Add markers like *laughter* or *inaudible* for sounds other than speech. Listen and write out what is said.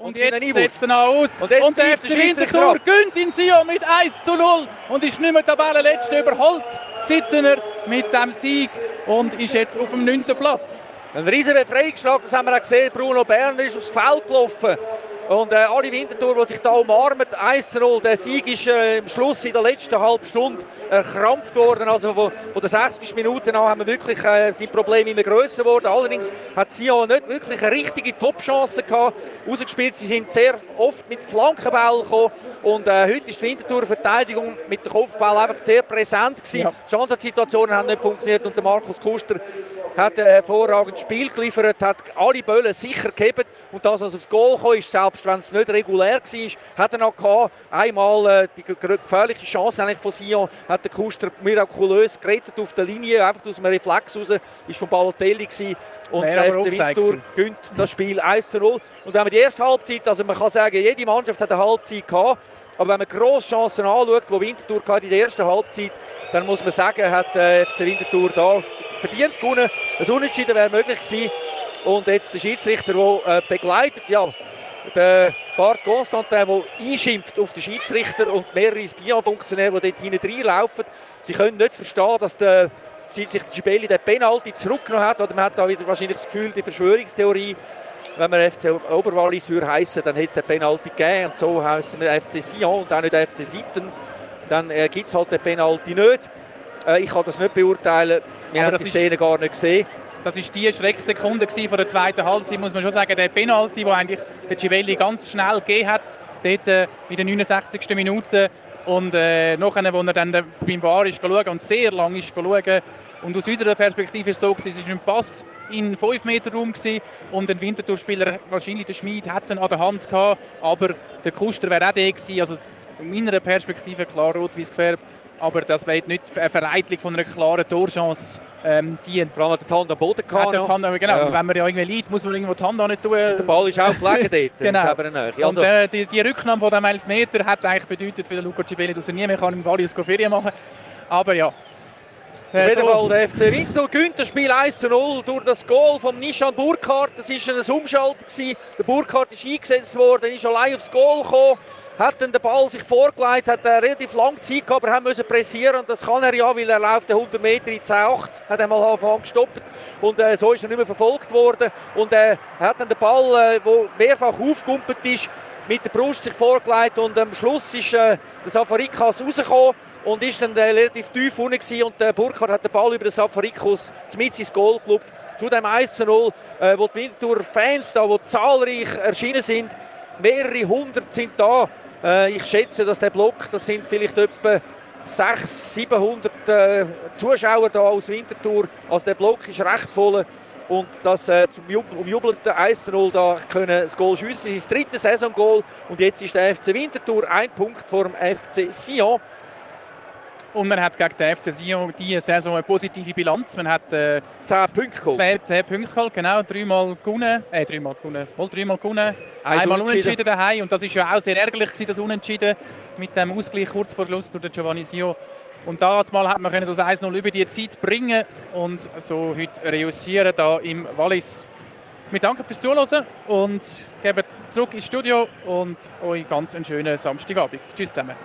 Und, und jetzt setzt er aus. Und, und der FC Winterthur gönnt in Sion mit 1 zu 0 und ist nicht mehr Tabellenletzter überholt. Zittener mit dem Sieg und ist jetzt auf dem 9. Platz. Ein riesen Befreiungsschlag, das haben wir auch gesehen. Bruno Berner ist aufs Feld gelaufen. Und äh, alle Winterthur, die sich da umarmen, 1-0. Der Sieg ist äh, im Schluss in der letzten halben Stunde erkrampft worden. Also von, von den 60 Minuten an haben wir wirklich äh, sind Probleme immer grösser geworden. Allerdings hat Sion nicht wirklich eine richtige Top-Chance gehabt. Rausgespielt, sie sind sehr oft mit Flankenbällen gekommen. Und äh, heute ist die Winterthur-Verteidigung mit dem Kopfball einfach sehr präsent gewesen. Ja. Standardsituationen haben nicht funktioniert und der Markus Kuster hat ein hervorragendes Spiel geliefert, hat alle Böllen sicher gehabt und das, was aufs Goal kam, ist, selbst wenn es nicht regulär war, hat er noch gehabt. Einmal äh, die gefährliche Chance eigentlich von Sion hat der Kuster mirakulös gerettet auf der Linie, einfach aus einem Reflex raus, ist von Balotelli gewesen. und der FC Winter gönnt das Spiel 1 zu 0. Und wenn man die erste Halbzeit, also man kann sagen, jede Mannschaft hat eine Halbzeit gehabt, aber wenn man grosse Chancen anschaut, die Winterthur in der ersten Halbzeit, dann muss man sagen, hat äh, FC Winterthur da verdient gewonnen. Ein Unentschieden wäre möglich gewesen. Und jetzt der Schiedsrichter, der äh, begleitet, ja, der Bart Constantin, der einschimpft auf den Schiedsrichter und mehrere FIA-Funktionäre, die dort hinten reinlaufen. Sie können nicht verstehen, dass der Schiedsrichter Gibelli den Penalty zurückgenommen hat. Oder man hat da wieder wahrscheinlich das Gefühl, die Verschwörungstheorie, wenn man FC Oberwallis würde heißen, dann hätte es den Penalty gegeben. Und so heißen wir FC Sion und auch nicht FC Sitten. Dann äh, gibt es halt den Penalty nicht. Äh, ich kann das nicht beurteilen. Wir haben die Szene gar nicht gesehen. Das war die Schrecksekunde von der zweiten Halbzeit, muss man schon sagen. Der Penalty, den eigentlich der Civelli ganz schnell gegeben hat, dort äh, in der 69. Minute. Und äh, nachher, als er dann beim VAR ist schauen und sehr lange ist schauen, und aus unserer Perspektive ist es so, es war ein Pass in 5 Meter Raum und ein Winterthur-Spieler, wahrscheinlich der Schmied, hätte an der Hand gehabt, aber der Kuster wäre auch der gewesen. Also in meiner Perspektive klar rot-weiß gefärbt aber das wird nicht eine Vereitelung von einer klaren Torchance ähm, dienen. Vor allem hat die Hand am Boden gehabt. Hat Hand, genau, ja. wenn man ja irgendwie liegt, muss man irgendwo die Hand auch nicht tun. Der Ball ist auch gelegen dort. *laughs* genau. Also, Und äh, die, die Rücknahme von dem Elfmeter hat eigentlich bedeutet für den Luca Cibelli, dass er nie mehr kann im Wallis Ferien machen kann. Aber ja, auf jeden Fall der FC Winter gewinnt das Spiel 1 0 durch das Goal von Nishan Burkhardt. Das war ein Umschalter. Der Burkhardt ist eingesetzt worden, ist allein aufs Goal gekommen hat dann den Ball sich vorgelegt, hat eine relativ lange Zeit gehabt, aber haben müssen pressieren und das kann er ja, weil er läuft 100 Meter in 10,8, hat einmal Anfang gestoppt und äh, so ist er nicht mehr verfolgt worden und äh, hat dann den Ball, äh, wo mehrfach aufgekumpelt ist, mit der Brust sich vorgelegt und am Schluss ist äh, der Safarikas rausgekommen und ist dann relativ tief unten gewesen und der Burkhardt hat den Ball über den Safarikus mit ins Goal geklopft. Zu dem 1 zu 0, äh, wo die Winterthur Fans da, wo zahlreich erschienen sind, mehrere hundert sind da äh, ich schätze, dass der Block, das sind vielleicht etwa 600, 700 äh, Zuschauer da aus Winterthur. Also der Block ist recht voll. Und das zum umjubelten 1-0 da können das Goal schiessen. Das ist das dritte Saisongoal. Und jetzt ist der FC Winterthur ein Punkt vor dem FC Sion. Und man hat gegen den FC Sion diese Saison eine positive Bilanz. Man hat äh, 10 Punkte geholt. Zwei, 10 Punkte geholt, genau. Dreimal gewonnen. Äh, dreimal gewonnen. Wohl dreimal gewonnen. Einmal unentschieden daheim. Und das war ja auch sehr ärgerlich, gewesen, das Unentschieden mit dem Ausgleich kurz vor Schluss durch den Giovanni Sio. Und damals hat man das 1-0 über die Zeit bringen und so heute reüssieren da im Wallis. Wir danken fürs Zuhören und geben zurück ins Studio und euch ganz einen schönen Samstagabend. Tschüss zusammen.